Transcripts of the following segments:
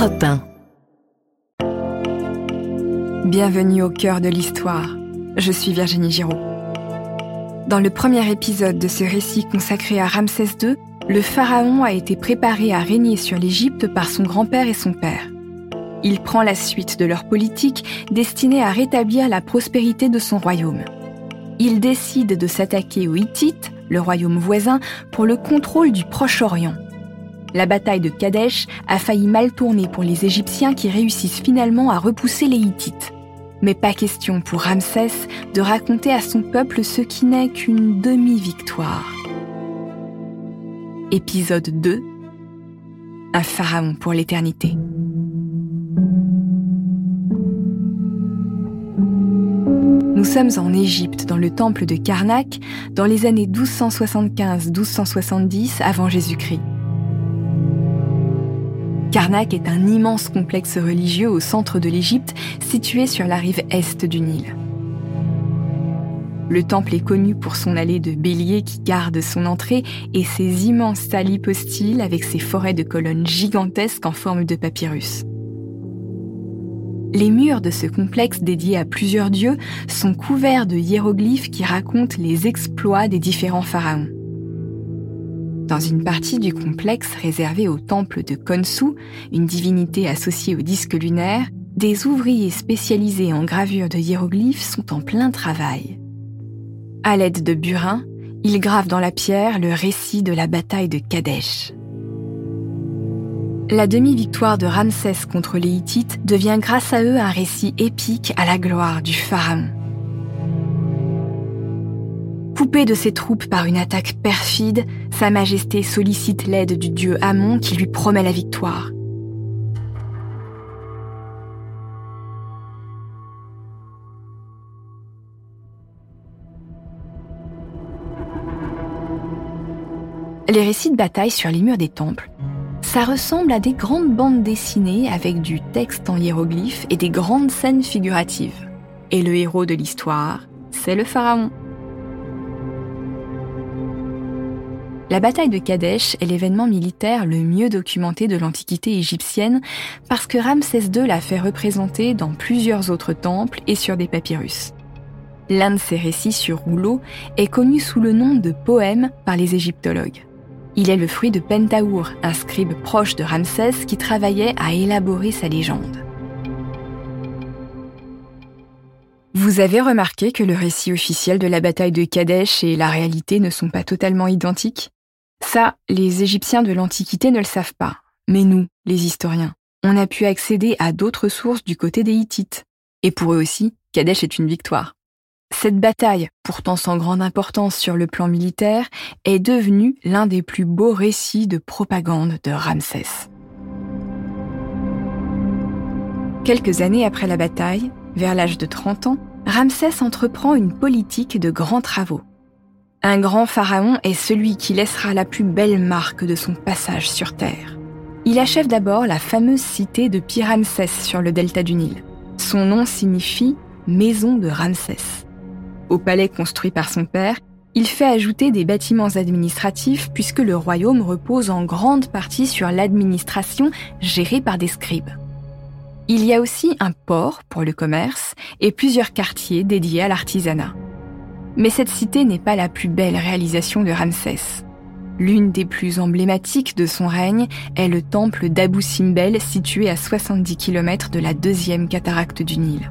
Europe 1. Bienvenue au cœur de l'histoire. Je suis Virginie Giraud. Dans le premier épisode de ce récit consacré à Ramsès II, le pharaon a été préparé à régner sur l'Égypte par son grand-père et son père. Il prend la suite de leur politique destinée à rétablir la prospérité de son royaume. Il décide de s'attaquer aux Hittites, le royaume voisin, pour le contrôle du Proche-Orient. La bataille de Kadesh a failli mal tourner pour les Égyptiens qui réussissent finalement à repousser les Hittites. Mais pas question pour Ramsès de raconter à son peuple ce qui n'est qu'une demi-victoire. Épisode 2 Un pharaon pour l'éternité. Nous sommes en Égypte, dans le temple de Karnak, dans les années 1275-1270 avant Jésus-Christ. Karnak est un immense complexe religieux au centre de l'Égypte, situé sur la rive est du Nil. Le temple est connu pour son allée de béliers qui garde son entrée et ses immenses salles avec ses forêts de colonnes gigantesques en forme de papyrus. Les murs de ce complexe dédié à plusieurs dieux sont couverts de hiéroglyphes qui racontent les exploits des différents pharaons. Dans une partie du complexe réservée au temple de Khonsu, une divinité associée au disque lunaire, des ouvriers spécialisés en gravure de hiéroglyphes sont en plein travail. À l'aide de burins, ils gravent dans la pierre le récit de la bataille de Kadesh. La demi-victoire de Ramsès contre les Hittites devient grâce à eux un récit épique à la gloire du pharaon. Coupé de ses troupes par une attaque perfide, Sa Majesté sollicite l'aide du dieu Amon qui lui promet la victoire. Les récits de bataille sur les murs des temples, ça ressemble à des grandes bandes dessinées avec du texte en hiéroglyphes et des grandes scènes figuratives. Et le héros de l'histoire, c'est le pharaon. La bataille de Kadesh est l'événement militaire le mieux documenté de l'Antiquité égyptienne parce que Ramsès II l'a fait représenter dans plusieurs autres temples et sur des papyrus. L'un de ces récits sur rouleau est connu sous le nom de poème par les égyptologues. Il est le fruit de Pentaour, un scribe proche de Ramsès qui travaillait à élaborer sa légende. Vous avez remarqué que le récit officiel de la bataille de Kadesh et la réalité ne sont pas totalement identiques? Ça, les Égyptiens de l'Antiquité ne le savent pas. Mais nous, les historiens, on a pu accéder à d'autres sources du côté des Hittites. Et pour eux aussi, Kadesh est une victoire. Cette bataille, pourtant sans grande importance sur le plan militaire, est devenue l'un des plus beaux récits de propagande de Ramsès. Quelques années après la bataille, vers l'âge de 30 ans, Ramsès entreprend une politique de grands travaux. Un grand pharaon est celui qui laissera la plus belle marque de son passage sur Terre. Il achève d'abord la fameuse cité de Pyramsès sur le delta du Nil. Son nom signifie maison de Ramsès. Au palais construit par son père, il fait ajouter des bâtiments administratifs puisque le royaume repose en grande partie sur l'administration gérée par des scribes. Il y a aussi un port pour le commerce et plusieurs quartiers dédiés à l'artisanat. Mais cette cité n'est pas la plus belle réalisation de Ramsès. L'une des plus emblématiques de son règne est le temple d'Abou Simbel situé à 70 km de la deuxième cataracte du Nil.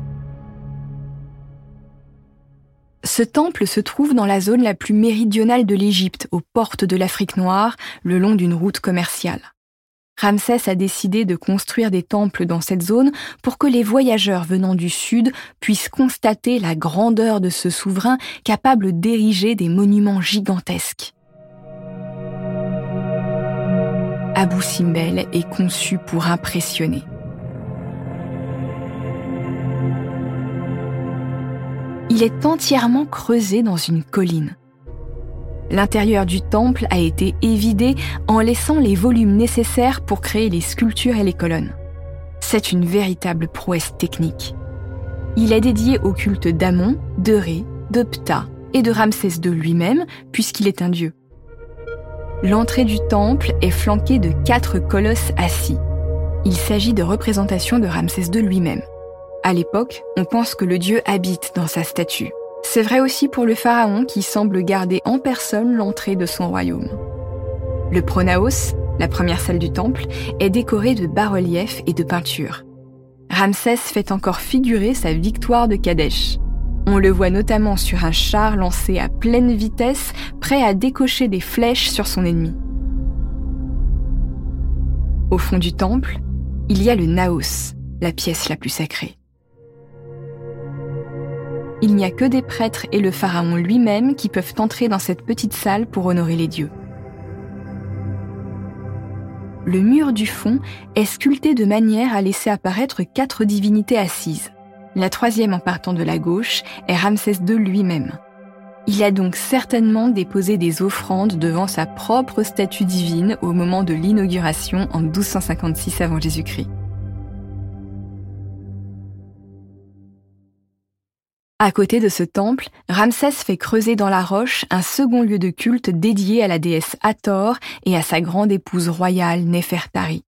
Ce temple se trouve dans la zone la plus méridionale de l'Égypte, aux portes de l'Afrique noire, le long d'une route commerciale. Ramsès a décidé de construire des temples dans cette zone pour que les voyageurs venant du sud puissent constater la grandeur de ce souverain capable d'ériger des monuments gigantesques. Abou Simbel est conçu pour impressionner. Il est entièrement creusé dans une colline. L'intérieur du temple a été évidé en laissant les volumes nécessaires pour créer les sculptures et les colonnes. C'est une véritable prouesse technique. Il est dédié au culte d'Amon, de Ré, de Ptah et de Ramsès II lui-même, puisqu'il est un dieu. L'entrée du temple est flanquée de quatre colosses assis. il s'agit de représentations de Ramsès II lui-même. À l'époque, on pense que le dieu habite dans sa statue. C'est vrai aussi pour le pharaon qui semble garder en personne l'entrée de son royaume. Le pronaos, la première salle du temple, est décoré de bas-reliefs et de peintures. Ramsès fait encore figurer sa victoire de Kadesh. On le voit notamment sur un char lancé à pleine vitesse, prêt à décocher des flèches sur son ennemi. Au fond du temple, il y a le Naos, la pièce la plus sacrée. Il n'y a que des prêtres et le pharaon lui-même qui peuvent entrer dans cette petite salle pour honorer les dieux. Le mur du fond est sculpté de manière à laisser apparaître quatre divinités assises. La troisième en partant de la gauche est Ramsès II lui-même. Il a donc certainement déposé des offrandes devant sa propre statue divine au moment de l'inauguration en 1256 avant Jésus-Christ. À côté de ce temple, Ramsès fait creuser dans la roche un second lieu de culte dédié à la déesse Hathor et à sa grande épouse royale Nefertari.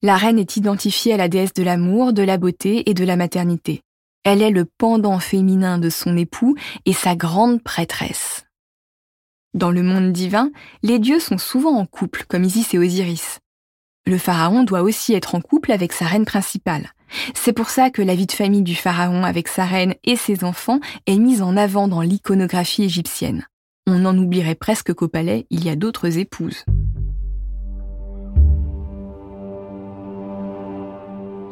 La reine est identifiée à la déesse de l'amour, de la beauté et de la maternité. Elle est le pendant féminin de son époux et sa grande prêtresse. Dans le monde divin, les dieux sont souvent en couple, comme Isis et Osiris. Le pharaon doit aussi être en couple avec sa reine principale. C'est pour ça que la vie de famille du pharaon avec sa reine et ses enfants est mise en avant dans l'iconographie égyptienne. On en oublierait presque qu'au palais, il y a d'autres épouses.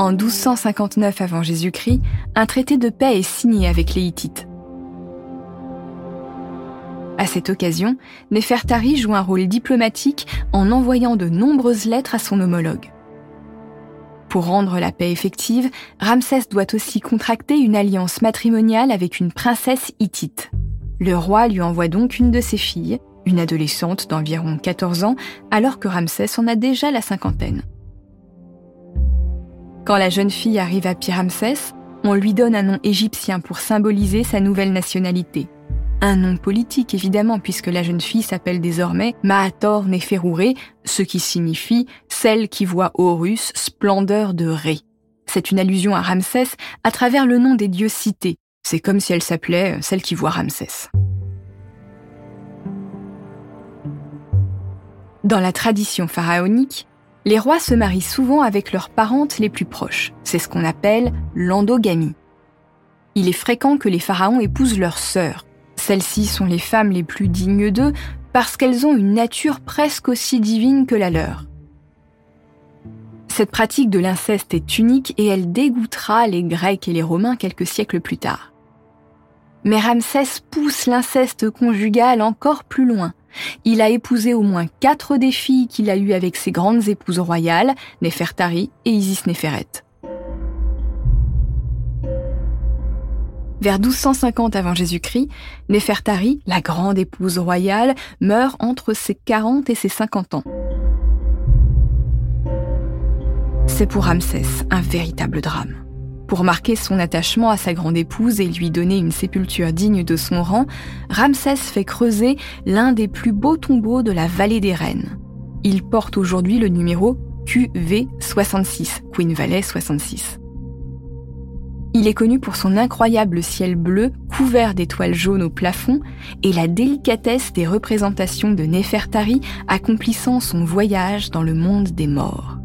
En 1259 avant Jésus-Christ, un traité de paix est signé avec les Hittites. À cette occasion, Nefertari joue un rôle diplomatique en envoyant de nombreuses lettres à son homologue. Pour rendre la paix effective, Ramsès doit aussi contracter une alliance matrimoniale avec une princesse hittite. Le roi lui envoie donc une de ses filles, une adolescente d'environ 14 ans, alors que Ramsès en a déjà la cinquantaine. Quand la jeune fille arrive à Pi-Ramsès, on lui donne un nom égyptien pour symboliser sa nouvelle nationalité. Un nom politique évidemment, puisque la jeune fille s'appelle désormais Maator Neferouré, ce qui signifie celle qui voit Horus, splendeur de Ré. C'est une allusion à Ramsès à travers le nom des dieux cités. C'est comme si elle s'appelait celle qui voit Ramsès. Dans la tradition pharaonique, les rois se marient souvent avec leurs parentes les plus proches. C'est ce qu'on appelle l'endogamie. Il est fréquent que les pharaons épousent leurs sœurs, celles-ci sont les femmes les plus dignes d'eux parce qu'elles ont une nature presque aussi divine que la leur. Cette pratique de l'inceste est unique et elle dégoûtera les Grecs et les Romains quelques siècles plus tard. Mais Ramsès pousse l'inceste conjugal encore plus loin. Il a épousé au moins quatre des filles qu'il a eues avec ses grandes épouses royales, Nefertari et Isis Népheret. Vers 1250 avant Jésus-Christ, Nefertari, la grande épouse royale, meurt entre ses 40 et ses 50 ans. C'est pour Ramsès un véritable drame. Pour marquer son attachement à sa grande épouse et lui donner une sépulture digne de son rang, Ramsès fait creuser l'un des plus beaux tombeaux de la vallée des reines. Il porte aujourd'hui le numéro QV66, Queen Valley 66. Il est connu pour son incroyable ciel bleu couvert d'étoiles jaunes au plafond et la délicatesse des représentations de Nefertari accomplissant son voyage dans le monde des morts.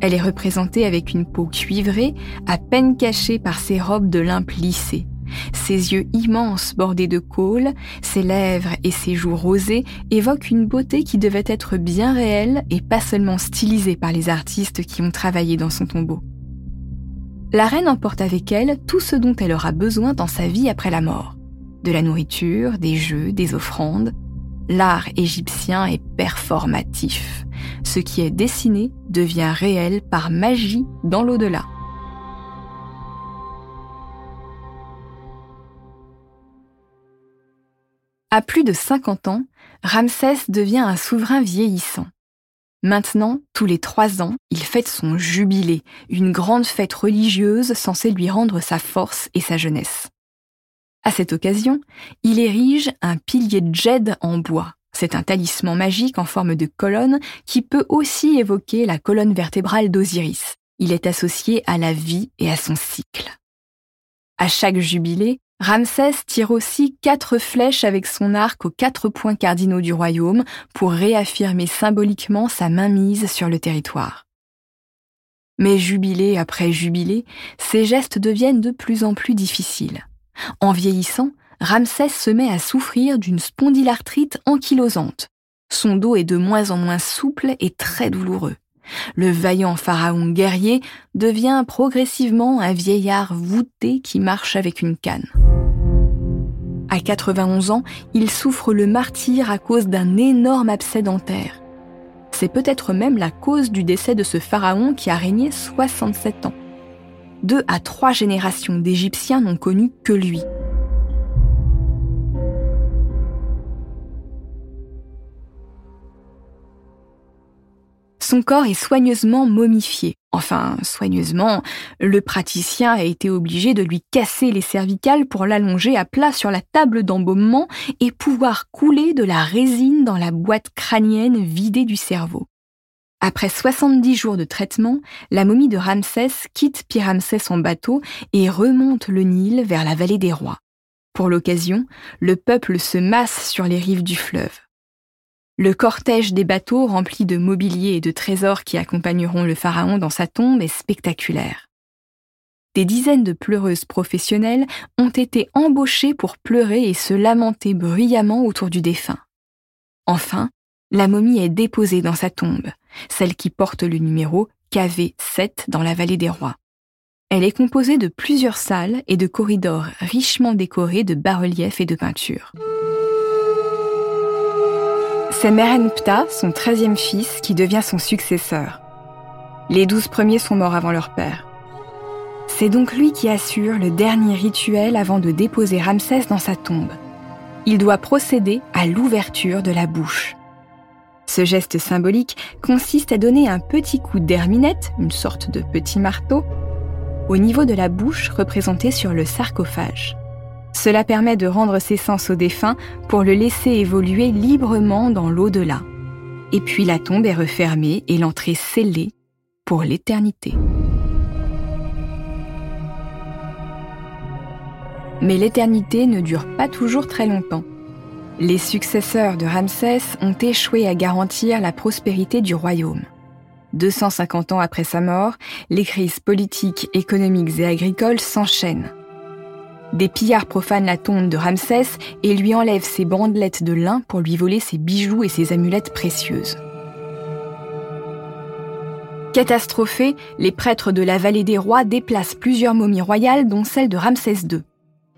Elle est représentée avec une peau cuivrée, à peine cachée par ses robes de lin plissées. Ses yeux immenses bordés de côle, ses lèvres et ses joues rosées évoquent une beauté qui devait être bien réelle et pas seulement stylisée par les artistes qui ont travaillé dans son tombeau. La reine emporte avec elle tout ce dont elle aura besoin dans sa vie après la mort. De la nourriture, des jeux, des offrandes. L'art égyptien est performatif. Ce qui est dessiné devient réel par magie dans l'au-delà. À plus de 50 ans, Ramsès devient un souverain vieillissant. Maintenant, tous les trois ans, il fête son jubilé, une grande fête religieuse censée lui rendre sa force et sa jeunesse. À cette occasion, il érige un pilier de jed en bois, C'est un talisman magique en forme de colonne qui peut aussi évoquer la colonne vertébrale d'Osiris. Il est associé à la vie et à son cycle. À chaque jubilé, Ramsès tire aussi quatre flèches avec son arc aux quatre points cardinaux du royaume pour réaffirmer symboliquement sa mainmise sur le territoire. Mais jubilé après jubilé, ces gestes deviennent de plus en plus difficiles. En vieillissant, Ramsès se met à souffrir d'une spondylarthrite ankylosante. Son dos est de moins en moins souple et très douloureux. Le vaillant pharaon guerrier devient progressivement un vieillard voûté qui marche avec une canne. À 91 ans, il souffre le martyr à cause d'un énorme abcès dentaire. C'est peut-être même la cause du décès de ce pharaon qui a régné 67 ans. Deux à trois générations d'Égyptiens n'ont connu que lui. Son corps est soigneusement momifié. Enfin, soigneusement, le praticien a été obligé de lui casser les cervicales pour l'allonger à plat sur la table d'embaumement et pouvoir couler de la résine dans la boîte crânienne vidée du cerveau. Après 70 jours de traitement, la momie de Ramsès quitte Pyramsès en bateau et remonte le Nil vers la vallée des rois. Pour l'occasion, le peuple se masse sur les rives du fleuve. Le cortège des bateaux remplis de mobilier et de trésors qui accompagneront le pharaon dans sa tombe est spectaculaire. Des dizaines de pleureuses professionnelles ont été embauchées pour pleurer et se lamenter bruyamment autour du défunt. Enfin, la momie est déposée dans sa tombe, celle qui porte le numéro KV7 dans la vallée des rois. Elle est composée de plusieurs salles et de corridors richement décorés de bas-reliefs et de peintures. C'est Merenptah, son treizième fils, qui devient son successeur. Les douze premiers sont morts avant leur père. C'est donc lui qui assure le dernier rituel avant de déposer Ramsès dans sa tombe. Il doit procéder à l'ouverture de la bouche. Ce geste symbolique consiste à donner un petit coup d'herminette, une sorte de petit marteau, au niveau de la bouche représentée sur le sarcophage. Cela permet de rendre ses sens au défunt pour le laisser évoluer librement dans l'au-delà. Et puis la tombe est refermée et l'entrée scellée pour l'éternité. Mais l'éternité ne dure pas toujours très longtemps. Les successeurs de Ramsès ont échoué à garantir la prospérité du royaume. 250 ans après sa mort, les crises politiques, économiques et agricoles s'enchaînent. Des pillards profanent la tombe de Ramsès et lui enlèvent ses bandelettes de lin pour lui voler ses bijoux et ses amulettes précieuses. Catastrophés, les prêtres de la vallée des rois déplacent plusieurs momies royales, dont celle de Ramsès II.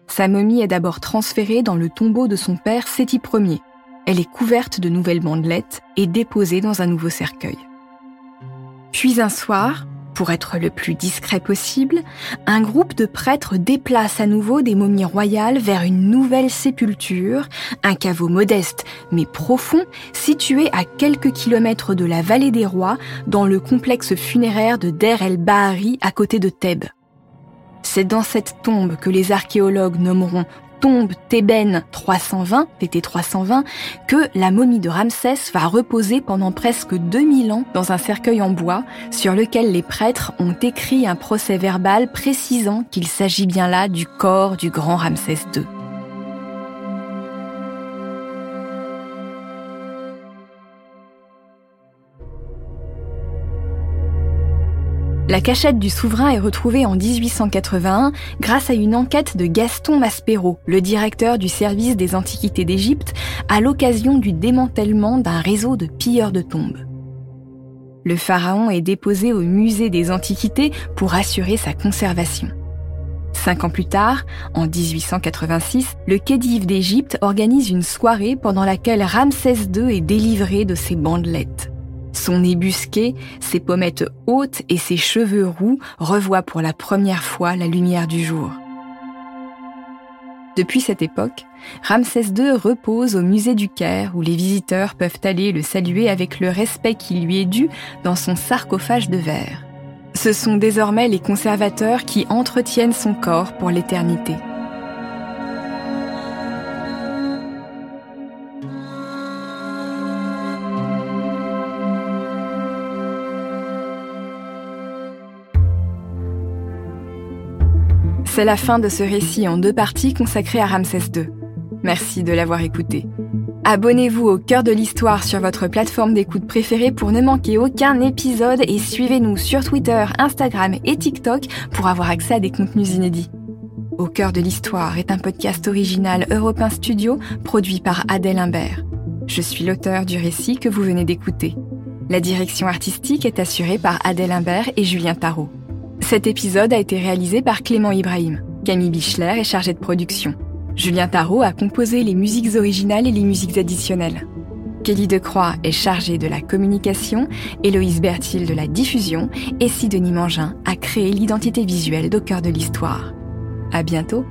Sa momie est d'abord transférée dans le tombeau de son père Séti Ier. Elle est couverte de nouvelles bandelettes et déposée dans un nouveau cercueil. Puis un soir, pour être le plus discret possible, un groupe de prêtres déplace à nouveau des momies royales vers une nouvelle sépulture, un caveau modeste mais profond, situé à quelques kilomètres de la vallée des rois, dans le complexe funéraire de Der el-Bahari à côté de Thèbes. C'est dans cette tombe que les archéologues nommeront tombe Thébène 320, TT 320, que la momie de Ramsès va reposer pendant presque 2000 ans dans un cercueil en bois sur lequel les prêtres ont écrit un procès verbal précisant qu'il s'agit bien là du corps du grand Ramsès II. La cachette du souverain est retrouvée en 1881 grâce à une enquête de Gaston Maspero, le directeur du service des antiquités d'Égypte, à l'occasion du démantèlement d'un réseau de pilleurs de tombes. Le pharaon est déposé au musée des antiquités pour assurer sa conservation. Cinq ans plus tard, en 1886, le Khedive d'Égypte organise une soirée pendant laquelle Ramsès II est délivré de ses bandelettes. Son nez busqué, ses pommettes hautes et ses cheveux roux revoient pour la première fois la lumière du jour. Depuis cette époque, Ramsès II repose au musée du Caire où les visiteurs peuvent aller le saluer avec le respect qui lui est dû dans son sarcophage de verre. Ce sont désormais les conservateurs qui entretiennent son corps pour l'éternité. C'est la fin de ce récit en deux parties consacré à Ramsès II. Merci de l'avoir écouté. Abonnez-vous au cœur de l'histoire sur votre plateforme d'écoute préférée pour ne manquer aucun épisode et suivez-nous sur Twitter, Instagram et TikTok pour avoir accès à des contenus inédits. Au cœur de l'histoire est un podcast original Europain Studio produit par Adèle Imbert. Je suis l'auteur du récit que vous venez d'écouter. La direction artistique est assurée par Adèle Imbert et Julien Tarot. Cet épisode a été réalisé par Clément Ibrahim. Camille Bichler est chargée de production. Julien Tarot a composé les musiques originales et les musiques additionnelles. Kelly Decroix est chargée de la communication, Héloïse Bertil de la diffusion et Sidonie Mangin a créé l'identité visuelle d'au cœur de l'histoire. À bientôt!